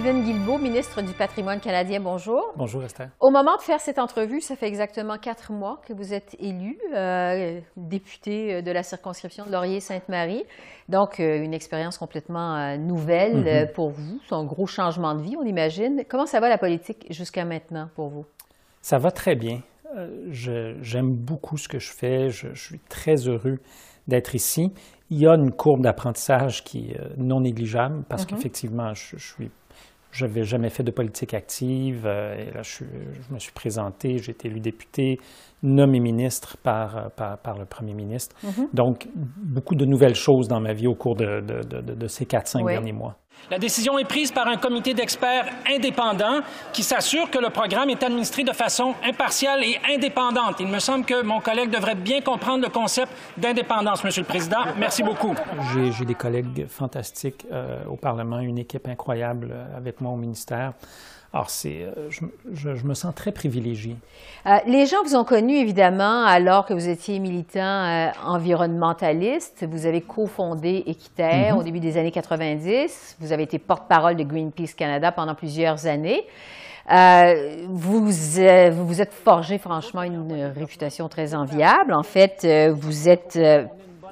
Stephen Guilbeault, ministre du Patrimoine canadien, bonjour. Bonjour Esther. Au moment de faire cette entrevue, ça fait exactement quatre mois que vous êtes élu euh, député euh, de la circonscription de Laurier-Sainte-Marie. Donc, euh, une expérience complètement euh, nouvelle Mhm. pour vous. C'est un gros changement de vie, on imagine. Comment ça va la politique jusqu'à maintenant pour vous? Ça va très bien. J'aime beaucoup ce que je fais. Je, je suis très heureux d'être ici. Il y a une courbe d'apprentissage qui est non négligeable parce qu'effectivement, je, je suis. Je n'avais jamais fait de politique active. euh, et là, je, suis- je me suis présenté, j'ai été élu député, nommé ministre par, euh, par, par le premier ministre. Donc, beaucoup de nouvelles choses dans ma vie au cours de, de- de- de- de ces 4-5 Oui. derniers mois. La décision est prise par un comité d'experts indépendant qui s'assure que le programme est administré de façon impartiale et indépendante. Il me semble que mon collègue devrait bien comprendre le concept d'indépendance, Monsieur le Président. Merci beaucoup. J'ai j'ai des collègues fantastiques euh, au Parlement, une équipe incroyable euh, avec moi au ministère. Alors, c'est, euh, je, je- je me sens très privilégié. Euh, les gens vous ont connu, évidemment, alors que vous étiez militant euh, environnementaliste. Vous avez cofondé Équiterre au début des années 90. Vous avez été porte-parole de Greenpeace Canada pendant plusieurs années. Euh, vous, euh, vous vous êtes forgé, franchement, une réputation très enviable. En fait, euh, vous êtes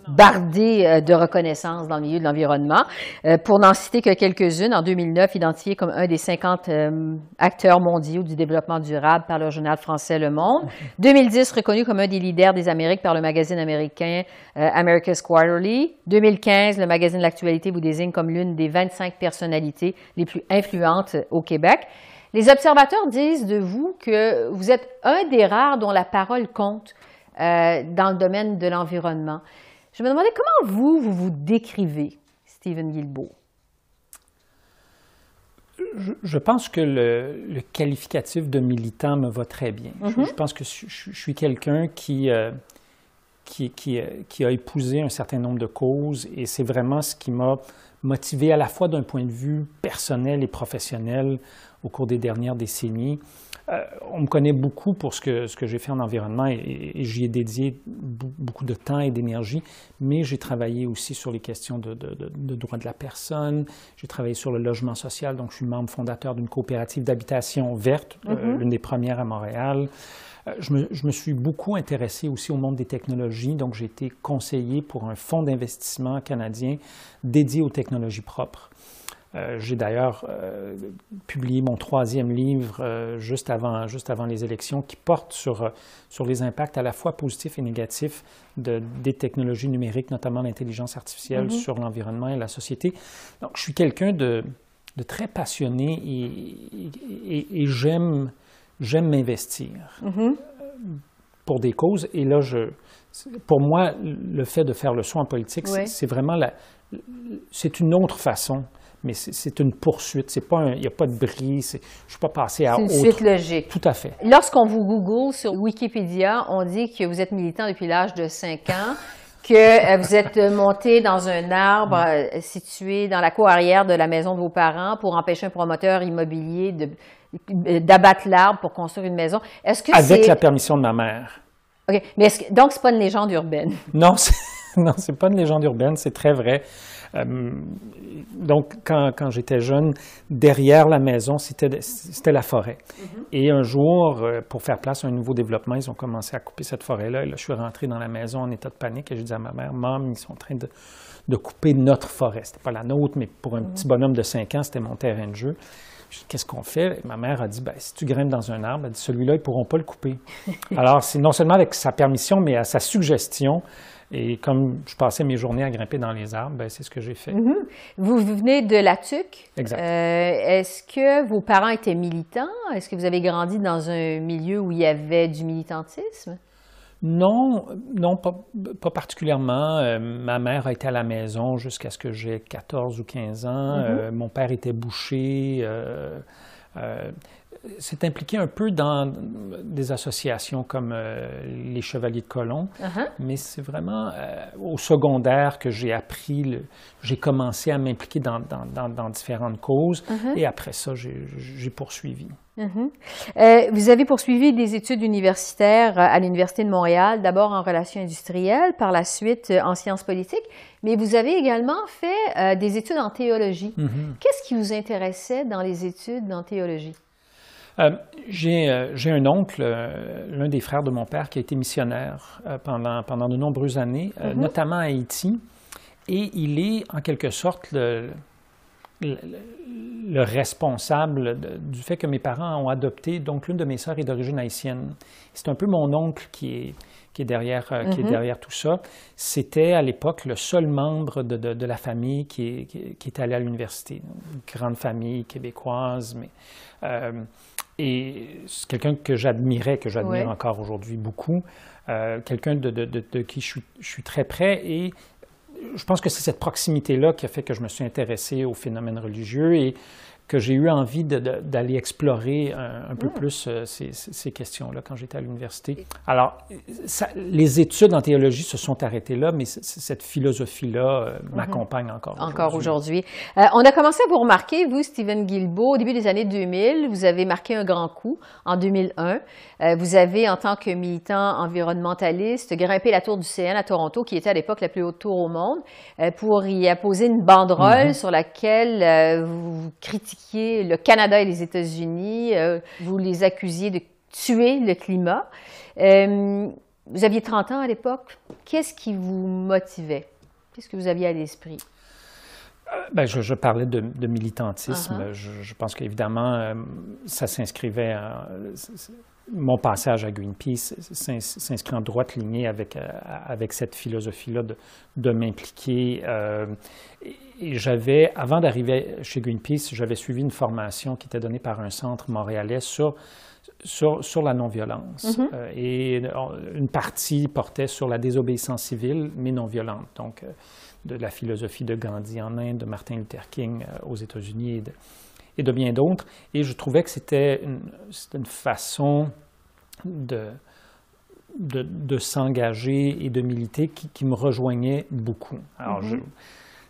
bardé euh, de reconnaissance dans le milieu de l'environnement. Euh, pour n'en citer que quelques-unes, en 2009, identifié comme un des 50 euh, acteurs mondiaux du développement durable par le journal français Le Monde. 2010, reconnu comme un des leaders des Amériques par le magazine américain America's Quarterly. 2015, le magazine L'Actualité vous désigne comme l'une des 25 personnalités les plus influentes au Québec. Les observateurs disent de vous que vous êtes un des rares dont la parole compte euh, dans le domaine de l'environnement. Je me demandais comment vous, vous vous décrivez, Stephen Guilbeault? Je, je pense que le, le qualificatif de militant me va très bien. Je- je, pense que je, suis quelqu'un qui, euh, qui, qui, euh, qui a épousé un certain nombre de causes et c'est vraiment ce qui m'a motivé à la fois d'un point de vue personnel et professionnel au cours des dernières décennies. Euh, on me connaît beaucoup pour ce que, ce que j'ai fait en environnement et, et j'y ai dédié beaucoup de temps et d'énergie, mais j'ai travaillé aussi sur les questions de, de, de- de droits de la personne, j'ai travaillé sur le logement social, donc je suis membre fondateur d'une coopérative d'habitation verte, euh, l'une des premières à Montréal. Euh, Je me, je me suis beaucoup intéressé aussi au monde des technologies, donc j'ai été conseiller pour un fonds d'investissement canadien dédié aux technologies propres. Euh, j'ai d'ailleurs euh, publié mon troisième livre euh, juste, avant, juste avant les élections qui porte sur, sur les impacts à la fois positifs et négatifs de, des technologies numériques, notamment l'intelligence artificielle, sur l'environnement et la société. Donc, je suis quelqu'un de, de très passionné et, et- et j'aime, j'aime m'investir euh, pour des causes. Et là, je, pour moi, le fait de faire le saut en politique, c'est- Oui. c'est vraiment la, c'est une autre façon, mais c'est- une poursuite. C'est pas il n'y a pas de bris. Je ne suis pas passé à C'est une autre. suite logique. Tout à fait. Lorsqu'on vous Google sur Wikipédia, on dit que vous êtes militant depuis l'âge de 5 ans, que euh, vous êtes monté dans un arbre euh, situé dans la cour arrière de la maison de vos parents pour empêcher un promoteur immobilier euh, d'abattre l'arbre pour construire une maison. Est-ce que Avec la permission de ma mère. OK. Mais est-ce que... Donc, c'est pas une légende urbaine. Non, c'est, non, c'est pas une légende urbaine, c'est très vrai. Euh, donc, quand, quand j'étais jeune, derrière la maison, c'était, c'était la forêt. Et un jour, euh, pour faire place à un nouveau développement, ils ont commencé à couper cette forêt-là. Et là, je suis rentré dans la maison en état de panique et j'ai dit à ma mère, Maman, ils sont en train de, de couper notre forêt. C'était pas la nôtre, mais pour un petit bonhomme de 5 ans, c'était mon terrain de jeu. Qu'est-ce qu'on fait? Et ma mère a dit, ben, si tu grimpes dans un arbre, elle dit, celui-là, ils ne pourront pas le couper. Alors, c'est non seulement avec sa permission, mais à sa suggestion. Et comme je passais mes journées à grimper dans les arbres, ben, c'est ce que j'ai fait. Vous, vous venez de la TUC. Exact. Euh, Est-ce que vos parents étaient militants? Est-ce que vous avez grandi dans un milieu où il y avait du militantisme? Non, non, pas, pas particulièrement. Euh, ma mère a été à la maison jusqu'à ce que j'ai 14 ou 15 ans. Euh, mon père était boucher. Euh, euh, s'est impliqué un peu dans des associations comme les Chevaliers de Colomb, Uh-huh. mais c'est vraiment au secondaire que j'ai appris, j'ai commencé à m'impliquer dans, dans- dans- dans différentes causes, et après ça, j'ai poursuivi. Mhm. Euh, vous avez poursuivi des études universitaires euh, à l'Université de Montréal, d'abord en relations industrielles, par la suite euh, en sciences politiques, mais vous avez également fait des études en théologie. Mhm. Qu'est-ce qui vous intéressait dans les études en théologie? j'ai un oncle, l'un des frères de mon père, qui a été missionnaire pendant, pendant de nombreuses années, mhm. notamment à Haïti, et il est en quelque sorte le, le, responsable du fait que mes parents ont adopté. Donc, l'une de mes sœurs est d'origine haïtienne. C'est un peu mon oncle qui est, qui est, derrière, euh, qui est mm-hmm. derrière tout ça. C'était à l'époque le seul membre de, de, la famille qui, qui, était allé à l'université. Une grande famille québécoise, mais. Euh, et c'est quelqu'un que j'admirais, que j'admire encore aujourd'hui beaucoup. Euh, quelqu'un de, de, qui je suis, je suis, très près et je pense que c'est cette proximité-là qui a fait que je me suis intéressé au phénomène religieux et que j'ai eu envie d'aller explorer un, peu mm. plus euh, ces, questions-là quand j'étais à l'université. Alors, les études en théologie se sont arrêtées là, mais cette philosophie-là euh, mm-hmm. m'accompagne encore aujourd'hui. Encore aujourd'hui. Euh, on a commencé à vous remarquer, vous, Stephen Guilbeault, au début des années 2000, vous avez marqué un grand coup en 2001. vous avez, en tant que militant environnementaliste, grimpé la tour du CN à Toronto, qui était à l'époque la plus haute tour au monde, pour y apposer une banderole mm-hmm. sur laquelle vous critiquez le Canada et les États-Unis, euh, vous les accusiez de tuer le climat. Euh, vous aviez 30 ans à l'époque. Qu'est-ce qui vous motivait? Qu'est-ce que vous aviez à l'esprit? Euh, ben, je, parlais de, militantisme. Uh-huh. je, pense qu'évidemment, ça s'inscrivait mon passage à Greenpeace s'inscrit en droite lignée avec, avec cette philosophie-là de, de m'impliquer. Euh, et j'avais, avant d'arriver chez Greenpeace, j'avais suivi une formation qui était donnée par un centre montréalais sur, sur, sur la non-violence. Mm-hmm. Euh, et une partie portait sur la désobéissance civile, mais non violente. Donc, de la philosophie de Gandhi en Inde, de Martin Luther King aux États-Unis et de, et de bien d'autres. Et je trouvais que c'était une, une, façon de, de, de s'engager et de militer qui, qui, me rejoignait beaucoup. Alors, mm-hmm.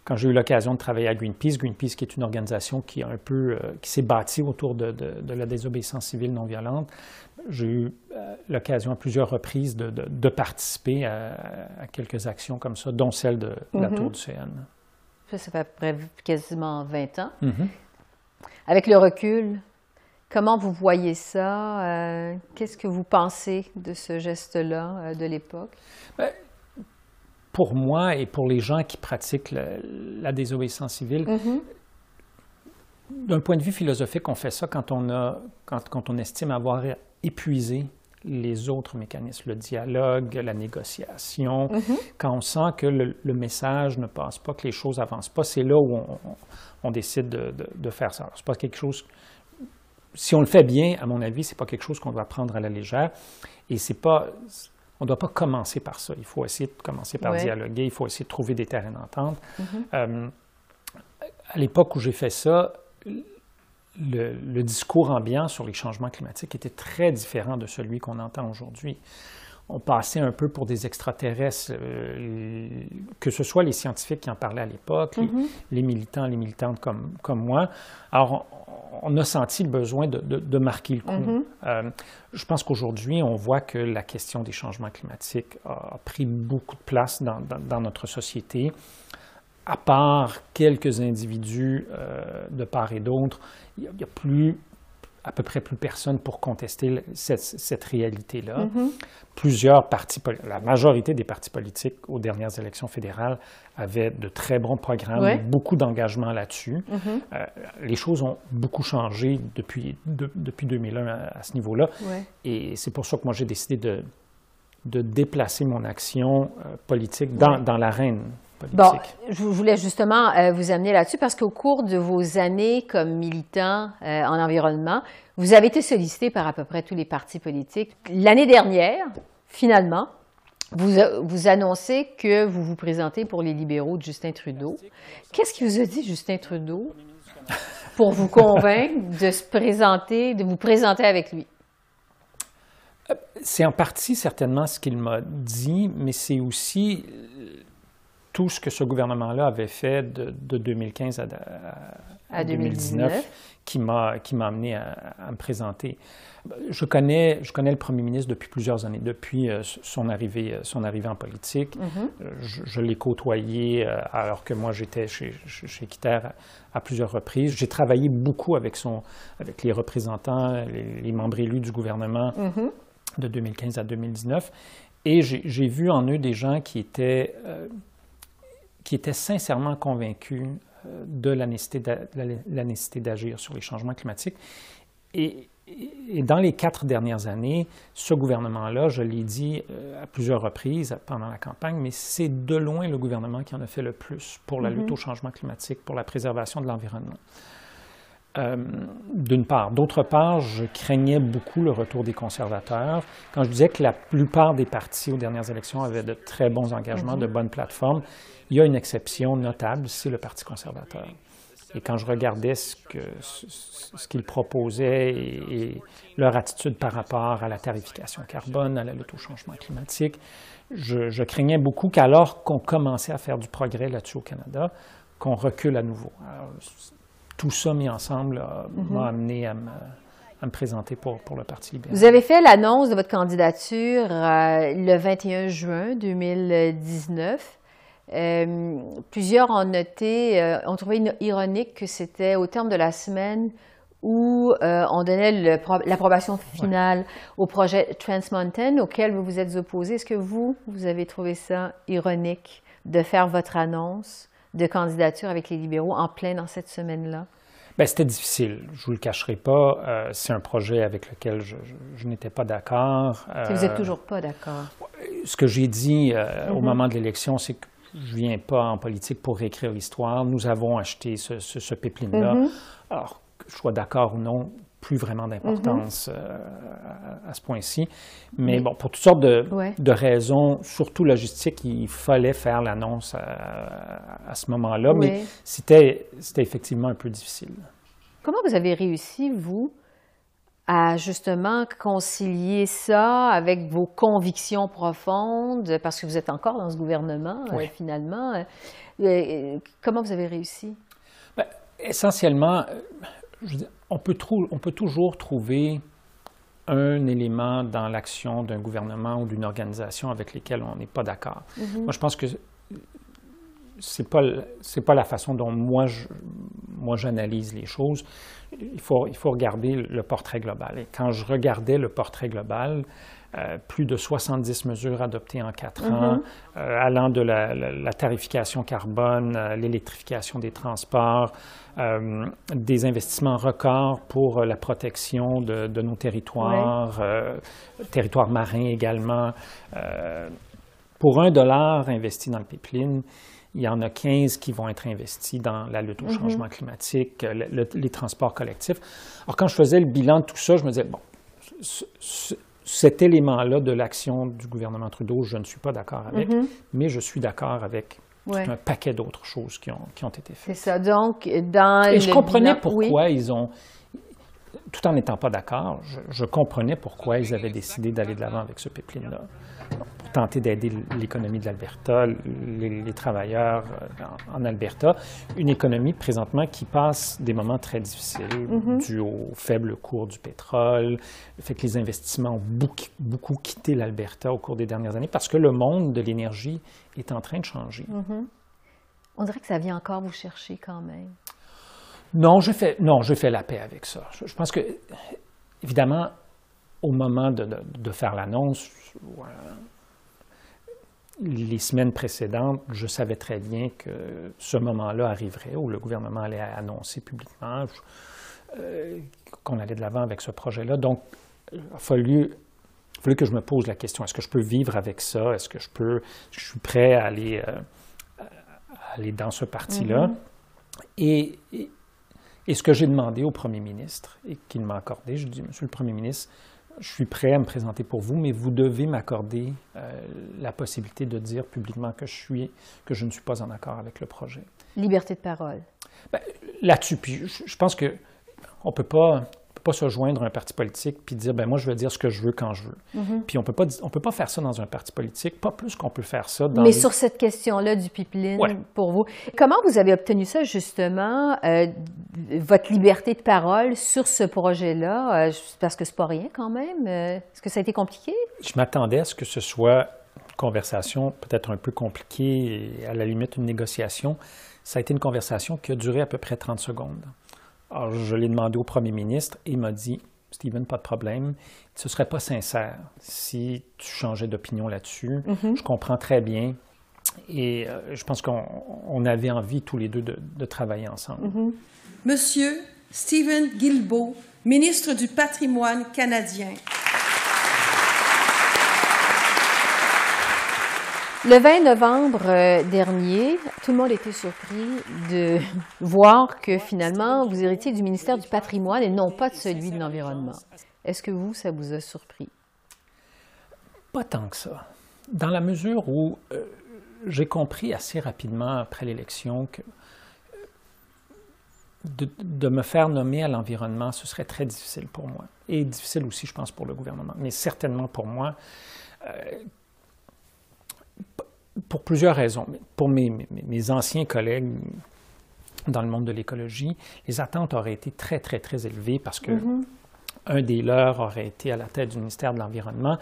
Quand j'ai eu l'occasion de travailler à Greenpeace, Greenpeace qui est une organisation qui, a un peu, euh, qui s'est bâtie autour de, de, la désobéissance civile non violente, j'ai eu euh, l'occasion à plusieurs reprises de, participer à, quelques actions comme ça, dont celle de la mm-hmm. Tour du CN. Ça, ça fait à peu près quasiment 20 ans. Mm-hmm. Avec le recul, comment vous voyez ça? Euh, qu'est-ce que vous pensez de ce geste-là de l'époque? Pour moi et pour les gens qui pratiquent la désobéissance civile, mm-hmm. d'un point de vue philosophique, on fait ça quand on, a, quand, quand on estime avoir épuisé les autres mécanismes, le dialogue, la négociation, mm-hmm. quand on sent que le, message ne passe pas, que les choses n'avancent pas, c'est là où on, on décide de, faire ça. C'est pas quelque chose. Si on le fait bien, à mon avis, c'est pas quelque chose qu'on doit prendre à la légère. Et c'est pas. On ne doit pas commencer par ça. Il faut essayer de commencer par dialoguer. Il faut essayer de trouver des terrains d'entente. Mm-hmm. Euh, à l'époque où j'ai fait ça, le, le, discours ambiant sur les changements climatiques était très différent de celui qu'on entend aujourd'hui on passait un peu pour des extraterrestres, euh, que ce soit les scientifiques qui en parlaient à l'époque, les, mm-hmm. militants, les militantes comme, comme moi. Alors, on, a senti le besoin de, marquer le coup. Mm-hmm. Euh, je pense qu'aujourd'hui, on voit que la question des changements climatiques a, pris beaucoup de place dans, notre société. À part quelques individus euh, de part et d'autre, il n'y a, plus à peu près plus personne pour contester cette, réalité-là. Mm-hmm. Plusieurs partis, la majorité des partis politiques aux dernières élections fédérales avaient de très bons programmes, beaucoup d'engagement là-dessus. Mm-hmm. Euh, les choses ont beaucoup changé depuis, depuis 2001 à, ce niveau-là. Et c'est pour ça que moi, j'ai décidé de, de déplacer mon action euh, politique dans, dans l'arène Bon, je voulais justement euh, vous amener là-dessus parce qu'au cours de vos années comme militant euh, en environnement, vous avez été sollicité par à peu près tous les partis politiques. L'année dernière, finalement, vous, vous annoncez que vous vous présentez pour les libéraux de Justin Trudeau. Qu'est-ce qui vous a dit Justin Trudeau pour vous convaincre de se présenter, de vous présenter avec lui? C'est en partie certainement ce qu'il m'a dit, mais c'est aussi tout ce que ce gouvernement-là avait fait de, 2015 à, 2019, qui m'a amené à, à, me présenter. Je connais, je connais le premier ministre depuis plusieurs années, depuis euh, son, arrivée, euh, son arrivée en politique. Mm-hmm. Euh, je, l'ai côtoyé alors que moi j'étais chez, chez à, plusieurs reprises. J'ai travaillé beaucoup avec, son, avec les représentants, les, membres élus du gouvernement mm-hmm. de 2015 à 2019. Et j'ai vu en eux des gens qui étaient, qui étaient sincèrement convaincus de la nécessité d'agir sur les changements climatiques. Et, et dans les quatre dernières années, ce gouvernement-là, je l'ai dit euh, à plusieurs reprises pendant la campagne, mais c'est de loin le gouvernement qui en a fait le plus pour la lutte mm-hmm. au changement climatique, pour la préservation de l'environnement. Euh, d'une part. D'autre part, je craignais beaucoup le retour des conservateurs. Quand je disais que la plupart des partis aux dernières élections avaient de très bons engagements, mm-hmm. de bonnes plateformes, il y a une exception notable, c'est le Parti conservateur. Et quand je regardais ce qu'ils ce, proposaient et, leur attitude par rapport à la tarification carbone, à la lutte au changement climatique, je, craignais beaucoup qu'alors qu'on commençait à faire du progrès là-dessus au Canada, qu'on recule à nouveau. Tout ça mis ensemble mm-hmm. m'a amené à me, présenter pour, pour, le Parti libéral. Vous avez fait l'annonce de votre candidature euh, le 21 juin 2019. Euh, plusieurs ont noté, euh, ont trouvé ironique que c'était au terme de la semaine où euh, on donnait l'approbation finale au projet Trans Mountain auquel vous vous êtes opposé. Est-ce que vous, vous avez trouvé ça ironique de faire votre annonce de candidature avec les libéraux en plein dans cette semaine-là? Bien, c'était difficile, je ne vous le cacherai pas. c'est un projet avec lequel je, n'étais pas d'accord. vous n'êtes toujours pas d'accord? Ce que j'ai dit au mm-hmm. moment de l'élection, c'est que je ne viens pas en politique pour réécrire l'histoire. Nous avons acheté ce, ce, pipeline-là. Mm-hmm. Alors, que je sois d'accord ou non, plus vraiment d'importance mm-hmm. euh, à, ce point-ci. Mais bon, pour toutes sortes de, de, raisons, surtout logistiques, il fallait faire l'annonce à, ce moment-là. Mais c'était effectivement un peu difficile. Comment vous avez réussi, vous, à justement concilier ça avec vos convictions profondes, parce que vous êtes encore dans ce gouvernement, euh, finalement. Euh, comment vous avez réussi? Bien, essentiellement, on, peut on peut toujours trouver un élément dans l'action d'un gouvernement ou d'une organisation avec lesquels on n'est pas d'accord. Mm-hmm. Moi, je pense que c'est pas c'est pas la façon dont moi moi j'analyse les choses. Il faut il faut regarder le portrait global. Et quand je regardais le portrait global, euh, plus de 70 mesures adoptées en quatre mm-hmm. ans, euh, allant de la, tarification carbone, euh, l'électrification des transports, des investissements records pour la protection de, de nos territoires, territoires marins également. pour un dollar investi dans le pipeline, il y en a 15 qui vont être investis dans la lutte au mhm. changement climatique, les transports collectifs. Alors, quand je faisais le bilan de tout ça, je me disais, bon, cet élément-là de l'action du gouvernement Trudeau, je ne suis pas d'accord avec, mhm. mais je suis d'accord avec un paquet d'autres choses qui ont, qui ont été faites. C'est ça. Donc, dans Et je comprenais pourquoi ils ont, tout en n'étant pas d'accord, je, je, comprenais pourquoi ils avaient décidé d'aller de l'avant avec ce pipeline-là tenter d'aider l'économie de l'Alberta, les, travailleurs euh, en, Alberta. Une économie présentement qui passe des moments très difficiles mm-hmm. dû au faible cours du pétrole, le fait que les investissements ont beaucoup, beaucoup quitté l'Alberta au cours des dernières années parce que le monde de l'énergie est en train de changer. Mm-hmm. On dirait que ça vient encore vous chercher quand même. Non, je fais, non, je fais la paix avec ça. Je, pense que, évidemment, au moment de, de faire l'annonce, les semaines précédentes, je savais très bien que ce moment-là arriverait où le gouvernement allait annoncer publiquement euh, qu'on allait de l'avant avec ce projet-là. Donc, il a fallu, que je me pose la question, est-ce que je peux vivre avec ça? Est-ce que je peux, je suis prêt à aller, euh, aller dans ce parti-là? Mm-hmm. et, et, ce que j'ai demandé au premier ministre et qu'il m'a accordé, je dis, Monsieur le premier ministre, je suis prêt à me présenter pour vous, mais vous devez m'accorder euh, la possibilité de dire publiquement que je, suis, que je ne suis pas en accord avec le projet. Liberté de parole. Ben, là-dessus, puis je, pense que on peut pas, pas se joindre à un parti politique puis dire, ben moi, je vais dire ce que je veux quand je veux. Mhm. Puis on peut pas, on peut pas faire ça dans un parti politique, pas plus qu'on peut faire ça dans. Mais les- sur cette question-là du pipeline, Ouais. pour vous, comment vous avez obtenu ça, justement, euh, votre liberté de parole sur ce projet-là? Euh, parce que c'est pas rien quand même. Euh, Est-ce que ça a été compliqué? Je m'attendais à ce que ce soit une conversation peut-être un peu compliquée à la limite une négociation. Ça a été une conversation qui a duré à peu près 30 secondes. Alors, je l'ai demandé au premier ministre et il m'a dit Stephen, pas de problème. Ce ne serait pas sincère si tu changeais d'opinion là-dessus. Je comprends très bien. Et euh, je pense qu'on on avait envie tous les deux de, de travailler ensemble. Monsieur Stephen Guilbeault, ministre du Patrimoine canadien. Le 20 novembre euh, dernier, tout le monde était surpris de voir que finalement, vous héritiez du ministère du Patrimoine et non pas de celui de l'Environnement. Est-ce que vous, ça vous a surpris? Pas tant que ça. Dans la mesure où euh, j'ai compris assez rapidement après l'élection que euh, de, me faire nommer à l'environnement, ce serait très difficile pour moi. Et difficile aussi, je pense, pour le gouvernement. Mais certainement pour moi, pour plusieurs raisons. Pour mes, mes- mes anciens collègues dans le monde de l'écologie, les attentes auraient été très, très, très élevées parce que un des leurs aurait été à la tête du ministère de l'Environnement.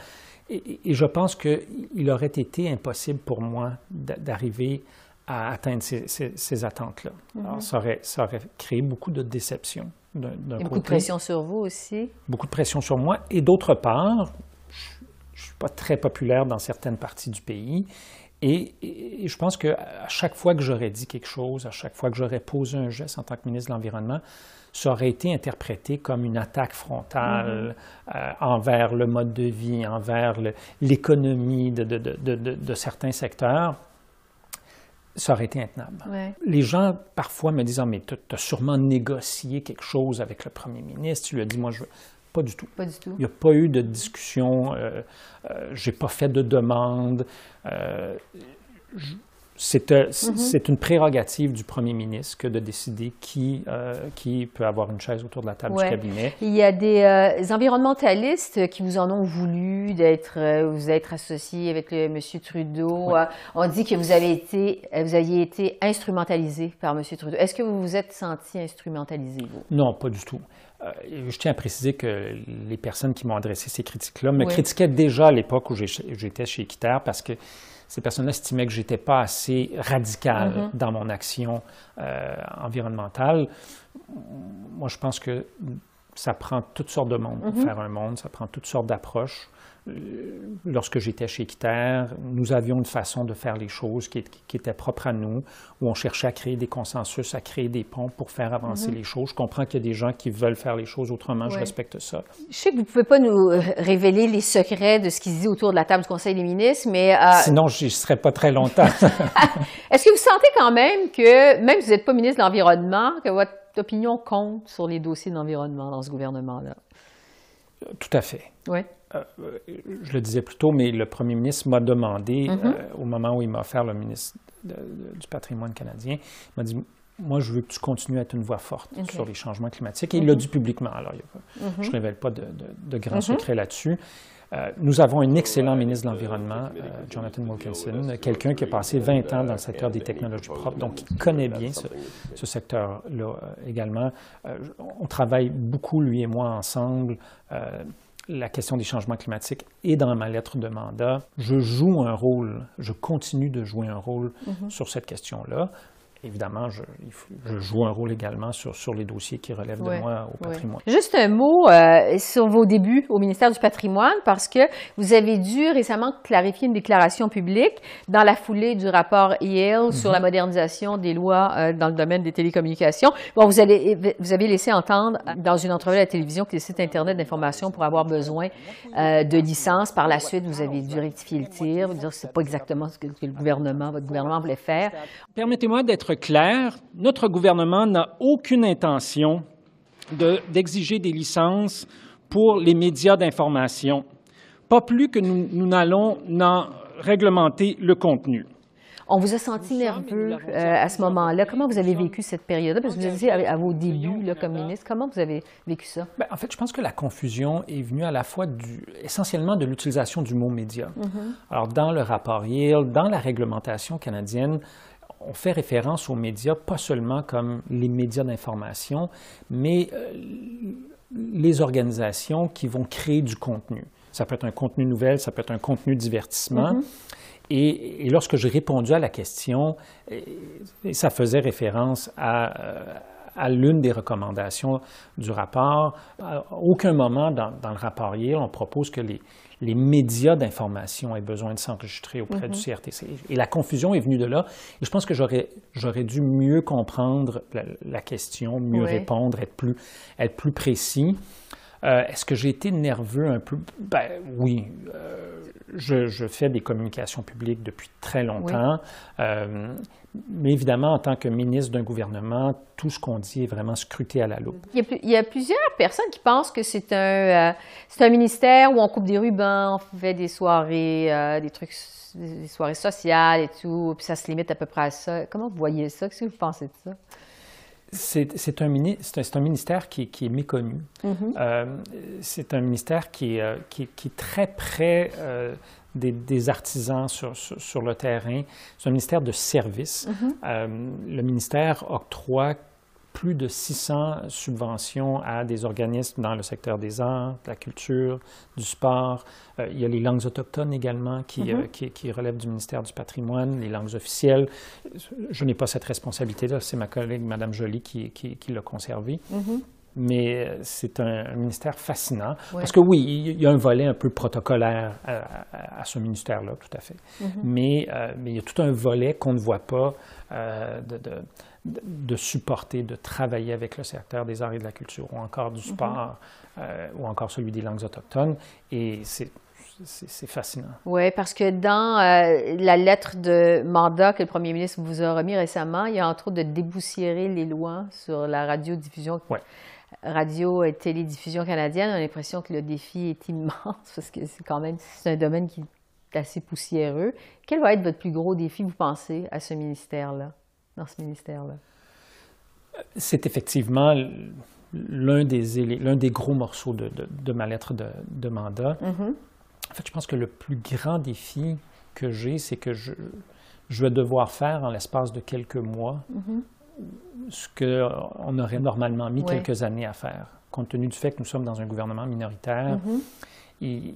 Et, et je pense qu'il aurait été impossible pour moi d'a- d'arriver à atteindre ces, ces- ces attentes-là. Alors, ça aurait, ça aurait créé beaucoup de déception. beaucoup de pression sur vous aussi. Beaucoup de pression sur moi. Et d'autre part, je ne suis pas très populaire dans certaines parties du pays. Et, et- et je pense qu'à chaque fois que j'aurais dit quelque chose, à chaque fois que j'aurais posé un geste en tant que ministre de l'Environnement, ça aurait été interprété comme une attaque frontale euh, envers le mode de vie, envers l'économie de, de- de- de- de- de certains secteurs. Ça aurait été intenable. Ouais. Les gens parfois me disent Ah, mais tu as sûrement négocié quelque chose avec le premier ministre. Tu lui as dit Moi, je veux. Pas du tout. Pas du tout. Il n'y a pas eu de discussion, euh, euh, j'ai pas fait de demande. euh, je- c'est une prérogative du premier ministre que de décider qui, euh, qui peut avoir une chaise autour de la table Ouais. du cabinet. Il y a des euh, environnementalistes qui vous en ont voulu d'être euh, vous être associé avec le, M. Trudeau. Euh, on dit que vous avez été vous aviez été instrumentalisé par M. Trudeau. Est-ce que vous vous êtes senti instrumentalisé, vous? Non, pas du tout. Euh, je tiens à préciser que les personnes qui m'ont adressé ces critiques-là me Oui. critiquaient déjà à l'époque où j'étais chez Équiterre parce que ces personnes-là estimaient que j'étais pas assez radical Mm-hmm. dans mon action euh, environnementale. Moi, je pense que ça prend toutes sortes de monde pour Mm-hmm. faire un monde, ça prend toutes sortes d'approches. Euh, Lorsque j'étais chez Équiterre, nous avions une façon de faire les choses qui, qui était propre à nous, où on cherchait à créer des consensus, à créer des ponts pour faire avancer les choses. Je comprends qu'il y a des gens qui veulent faire les choses autrement, je respecte ça. Je sais que vous ne pouvez pas nous euh, révéler les secrets de ce qui se dit autour de la table du Conseil des ministres, mais euh, Sinon, je n'y serais pas très longtemps. est-ce que vous sentez quand même que, même si vous n'êtes pas ministre de l'Environnement, que votre opinion compte sur les dossiers de l'environnement dans ce gouvernement-là? Tout à fait. Oui. Euh, je le disais plus tôt, mais le premier ministre m'a demandé, Mm-hmm. euh, au moment où il m'a offert le ministre de- de- du patrimoine canadien, il m'a dit Moi, je veux que tu continues à être une voix forte sur les changements climatiques. Et il l'a dit publiquement. Alors, il pas- je ne révèle pas de, de, de grands secrets là-dessus. Euh, nous avons un excellent ministre de l'Environnement, euh, Jonathan Wilkinson, quelqu'un qui a passé 20 ans dans le secteur des technologies propres, donc il connaît bien ce, ce secteur-là euh, également. Euh, on travaille beaucoup, lui et moi, ensemble. La question des changements climatiques est dans ma lettre de mandat. Je joue un rôle, je continue de jouer un rôle sur cette question-là. Évidemment, je, joue un rôle également sur, sur les dossiers qui relèvent Ouais, de moi au ouais. patrimoine. Juste un mot euh, sur vos débuts au ministère du Patrimoine, parce que vous avez dû récemment clarifier une déclaration publique dans la foulée du rapport Yale sur la modernisation des lois euh, dans le domaine des télécommunications. Bon, vous, allez, vous avez laissé entendre dans une entrevue à la télévision que les sites Internet d'information pour avoir besoin euh, de licences. Par la suite, vous avez dû rectifier le tir, vous dire que c'est pas exactement ce que, que le gouvernement, votre gouvernement voulait faire. Permettez-moi d'être clair, notre gouvernement n'a aucune intention de- d'exiger des licences pour les médias d'information, pas plus que nous, nous n'allons n'en réglementer le contenu. On vous a senti nerveux euh, à ce moment-là. Comment vous avez vécu cette période-là? Parce que vous étiez à, vos débuts là, comme ministre. Comment vous avez vécu ça? Bien, en fait, je pense que la confusion est venue à la fois du, essentiellement de l'utilisation du mot média. Mm-hmm. Alors, dans le rapport Yale, dans la réglementation canadienne, on fait référence aux médias pas seulement comme les médias d'information, mais euh, les organisations qui vont créer du contenu. Ça peut être un contenu nouvelle, ça peut être un contenu divertissement. et, et, lorsque j'ai répondu à la question, et ça faisait référence à, euh, à l'une des recommandations du rapport. À aucun moment dans, dans le rapport Yale, on propose que les, les médias d'information aient besoin de s'enregistrer auprès du CRTC. Et la confusion est venue de là. Et je pense que j'aurais, j'aurais dû mieux comprendre la, la question, mieux Oui. répondre, être plus, être plus précis. Euh, Est-ce que j'ai été nerveux un peu? Ben oui. Euh, je, je fais des communications publiques depuis très longtemps. Euh, mais évidemment, en tant que ministre d'un gouvernement, tout ce qu'on dit est vraiment scruté à la loupe. Il y, a, plus- il y a plusieurs personnes qui pensent que c'est un, un ministère où on coupe des rubans, on fait des soirées, des trucs, des soirées sociales et tout, puis ça se limite à peu près à ça. Comment vous voyez ça? Qu'est-ce que vous pensez de ça? C'est un, mini- ministère qui, qui est méconnu. Euh, c'est un ministère qui est, euh, qui, est- qui est très près euh, des, des artisans sur, sur, sur le terrain. C'est un ministère de service. Euh, le ministère octroie plus de 600 subventions à des organismes dans le secteur des arts, de la culture, du sport. Euh, il y a les langues autochtones également qui, euh, qui, qui relèvent du ministère du patrimoine, les langues officielles. Je n'ai pas cette responsabilité-là, c'est ma collègue, Mme Joly, qui, qui, qui l'a conservée. Mais euh, c'est un, un ministère fascinant. Parce que oui, il y a un volet un peu protocolaire à, à- à ce ministère-là, tout à fait. mais, euh, mais il y a tout un volet qu'on ne voit pas euh, de, de, de- de supporter, de travailler avec le secteur des arts et de la culture, ou encore du sport, euh, ou encore celui des langues autochtones. Et c'est c'est- c'est fascinant. Oui, parce que dans euh, la lettre de mandat que le premier ministre vous a remis récemment, il y a entre autres de déboussiérer les lois sur la radiodiffusion, Ouais. Radio et télédiffusion canadienne. On a l'impression que le défi est immense parce que c'est quand même c'est un domaine qui est assez poussiéreux. Quel va être votre plus gros défi, vous pensez, à ce ministère-là, dans ce ministère-là? C'est effectivement l'un des, l'un des gros morceaux de, de- de ma lettre de, de mandat. En fait, je pense que le plus grand défi que j'ai, c'est que je, je vais devoir faire en l'espace de quelques mois ce qu'on aurait normalement mis Ouais. quelques années à faire. Compte tenu du fait que nous sommes dans un gouvernement minoritaire, il,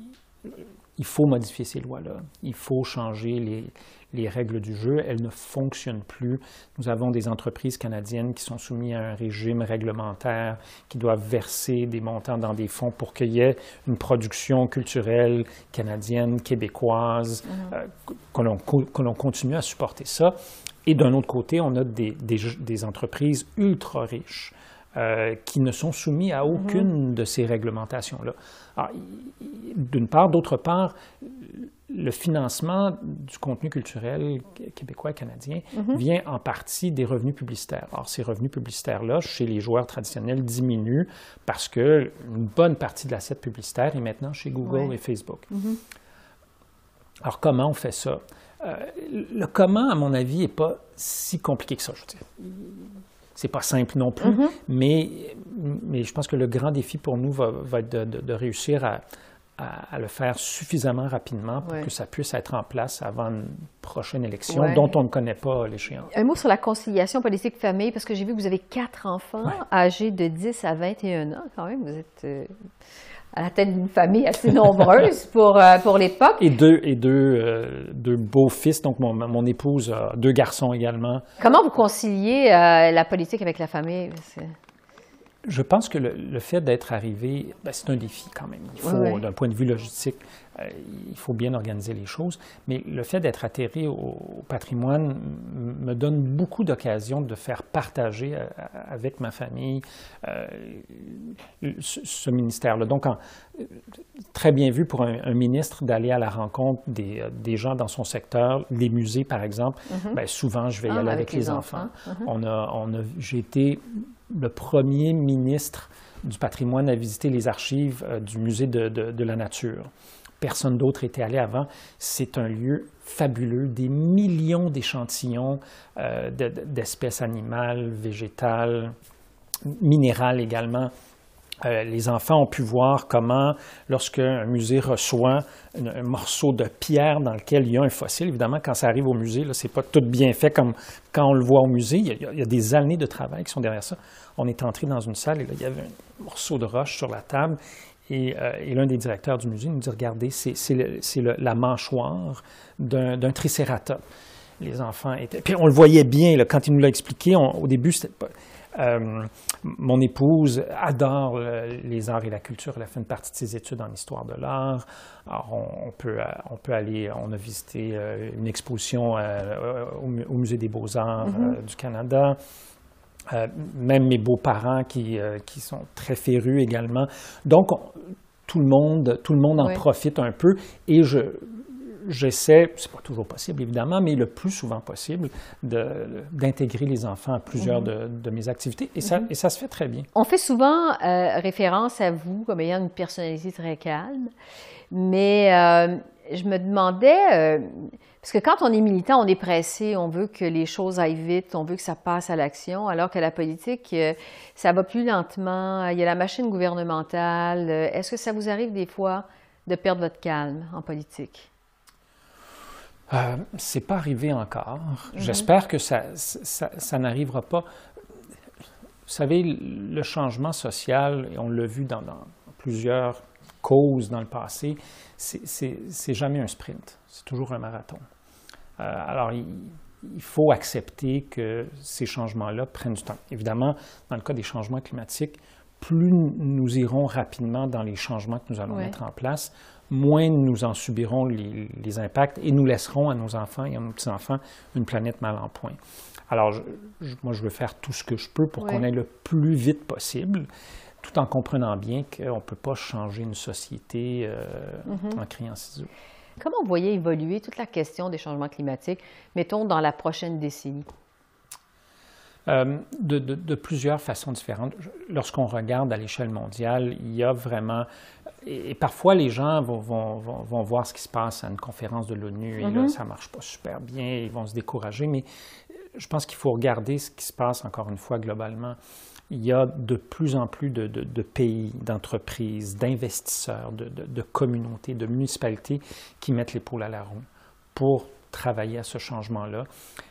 il faut modifier ces lois-là. Il faut changer les, les règles du jeu. Elles ne fonctionnent plus. Nous avons des entreprises canadiennes qui sont soumises à un régime réglementaire, qui doivent verser des montants dans des fonds pour qu'il y ait une production culturelle canadienne, québécoise, euh, l'on co- que l'on continue à supporter ça. Et d'un autre côté, on a des, des, des entreprises ultra riches euh, qui ne sont soumis à aucune de ces réglementations-là. D'une part, d'autre part, le financement du contenu culturel qu- québécois et canadien vient en partie des revenus publicitaires. Alors, ces revenus publicitaires-là, chez les joueurs traditionnels, diminuent parce que une bonne partie de l'assiette publicitaire est maintenant chez Google et Facebook. Alors, comment on fait ça? Euh, le comment, à mon avis, n'est pas si compliqué que ça. Je. C'est pas simple non plus, mais, mais je pense que le grand défi pour nous va, va être de, de- de réussir à, à- à le faire suffisamment rapidement pour Ouais. que ça puisse être en place avant une prochaine élection Ouais. dont on ne connaît pas l'échéance. Un mot sur la conciliation politique-famille, parce que j'ai vu que vous avez quatre enfants Ouais. âgés de 10 à 21 ans, quand même. Vous êtes euh, à la tête d'une famille assez nombreuse pour, euh, pour l'époque. Et deux, et deux, euh, deux beaux fils, donc mon, mon épouse a deux garçons également. Comment vous conciliez euh, la politique avec la famille? Je pense que le, le fait d'être arrivé, ben, c'est un défi quand même. Il faut, d'un point de vue logistique, euh, il faut bien organiser les choses. Mais le fait d'être atterri au, au patrimoine me donne beaucoup d'occasions de faire partager euh, avec ma famille euh, ce, ce ministère-là. Donc, en- très bien vu pour un, un ministre d'aller à la rencontre des, des gens dans son secteur, les musées par exemple. Ben, souvent, je vais y Ah, aller avec avec, les les enfants. enfants. On a, on a, j'ai été le premier ministre du patrimoine à visiter les archives euh, du Musée de la nature personne d'autre était allé avant. C'est un lieu fabuleux, des millions d'échantillons euh, d'espèces animales, végétales, minérales également. Euh, les enfants ont pu voir comment, lorsqu'un musée reçoit un, morceau de pierre dans lequel il y a un fossile, évidemment, quand ça arrive au musée, ce n'est pas tout bien fait comme quand on le voit au musée. Il y, a, des années de travail qui sont derrière ça. On est entré dans une salle et là, il y avait un morceau de roche sur la table. Et, euh, l'un des directeurs du musée nous dit Regardez, c'est la mâchoire d'un tricératops. Les enfants étaient. Puis on le voyait bien quand il nous l'a expliqué. au début, c'était pas euh, mon épouse adore les arts et la culture. Elle a fait une partie de ses études en histoire de l'art. On, peut, on peut aller, on a visité euh, une exposition euh, au, Musée des beaux-arts mm-hmm. du Canada. même mes beaux-parents qui, qui, sont très férus également. Donc, tout le monde, tout le monde en profite un peu. Et je, j'essaie, c'est pas toujours possible évidemment, mais le plus souvent possible, d'intégrer les enfants à plusieurs mhm. de, mes activités et, ça, mhm. et ça se fait très bien. On fait souvent euh, référence à vous comme ayant une personnalité très calme, mais euh, je me demandais, euh, parce que quand on est militant, on est pressé, on veut que les choses aillent vite, on veut que ça passe à l'action, alors que la politique, ça va plus lentement, il y a la machine gouvernementale. Est-ce que ça vous arrive des fois de perdre votre calme en politique? Euh, c'est pas arrivé encore. Mhm. J'espère que ça, ça, n'arrivera pas. Vous savez, le changement social, et on l'a vu dans, plusieurs causes dans le passé, c'est jamais un sprint, c'est toujours un marathon. Euh, alors, il, il, faut accepter que ces changements-là prennent du temps. Évidemment, dans le cas des changements climatiques, plus nous irons rapidement dans les changements que nous allons mettre en place, moins nous en subirons les, impacts et nous laisserons à nos enfants et à nos petits-enfants une planète mal en point. Alors, moi, je veux faire tout ce que je peux pour qu'on aille le plus vite possible, tout en comprenant bien qu'on ne peut pas changer une société euh, mm-hmm. en criant ciseaux. Comment vous voyez évoluer toute la question des changements climatiques, mettons, dans la prochaine décennie? Euh, de, plusieurs façons différentes. Lorsqu'on regarde à l'échelle mondiale, il y a vraiment... Et, parfois, les gens vont, vont, voir ce qui se passe à une conférence de l'ONU et là, mm-hmm. ça ne marche pas super bien, ils vont se décourager, mais je pense qu'il faut regarder ce qui se passe, encore une fois, globalement. Il y a de plus en plus de, de pays, d'entreprises, d'investisseurs, de, communautés, de municipalités qui mettent l'épaule à la roue pour travailler à ce changement-là.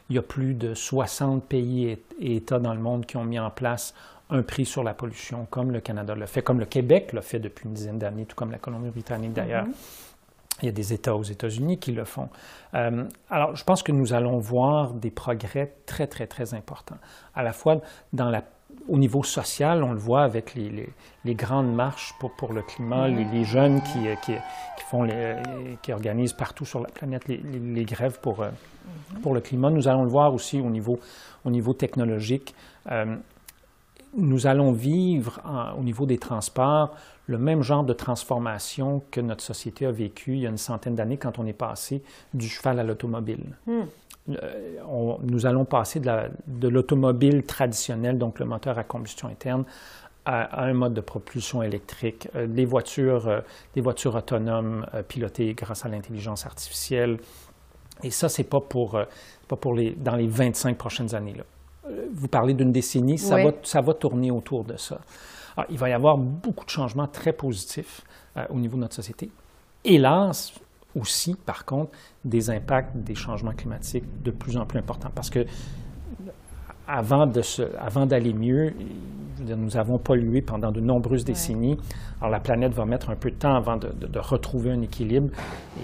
Il y a plus de 60 pays et États dans le monde qui ont mis en place un prix sur la pollution, comme le Canada l'a fait, comme le Québec l'a fait depuis une dizaine d'années, tout comme la Colombie-Britannique d'ailleurs. Mm-hmm. Il y a des États aux États-Unis qui le font. Euh, alors, je pense que nous allons voir des progrès très, très, très importants, à la fois dans la au niveau social, on le voit avec les, grandes marches pour, le climat, les, jeunes qui, euh, qui, organisent partout sur la planète les, grèves pour, euh, pour le climat. Nous allons le voir aussi au niveau, au niveau technologique. Euh, nous allons vivre au niveau des transports le même genre de transformation que notre société a vécu il y a une centaine d'années quand on est passé du cheval à l'automobile. Hmm. Euh, nous allons passer de l'automobile traditionnelle, donc le moteur à combustion interne, à, un mode de propulsion électrique, euh, des, voitures, euh, des voitures autonomes pilotées grâce à l'intelligence artificielle. Et ça, ce n'est pas pour, pas pour les, dans les 25 prochaines années. Là. Vous parlez d'une décennie, ça, va, ça va tourner autour de ça. il va y avoir beaucoup de changements très positifs au niveau de notre société. Hélas, aussi, par contre, des impacts des changements climatiques de plus en plus importants. Parce que avant, de avant d'aller mieux, nous avons pollué pendant de nombreuses décennies. Alors la planète va mettre un peu de temps avant de, retrouver un équilibre.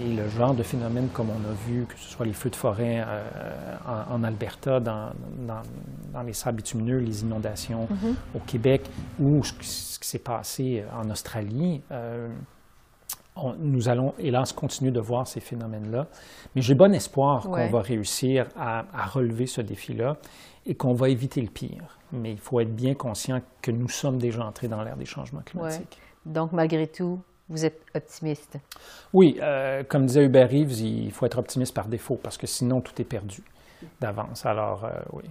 Et le genre de phénomène comme on a vu, que ce soit les feux de forêt euh, en, Alberta, dans, dans, les sables bitumineux, les inondations mm-hmm. au Québec, ou ce, qui s'est passé en Australie, euh, nous allons, hélas, continuer de voir ces phénomènes-là. Mais j'ai bon espoir qu'on va réussir à, relever ce défi-là et qu'on va éviter le pire. Mais il faut être bien conscient que nous sommes déjà entrés dans l'ère des changements climatiques. Donc, malgré tout, vous êtes optimiste? Oui, euh, comme disait Hubert Reeves, il faut être optimiste par défaut parce que sinon tout est perdu d'avance. Alors, euh, oui.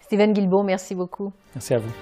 Stephen Guilbeault, merci beaucoup. Merci à vous.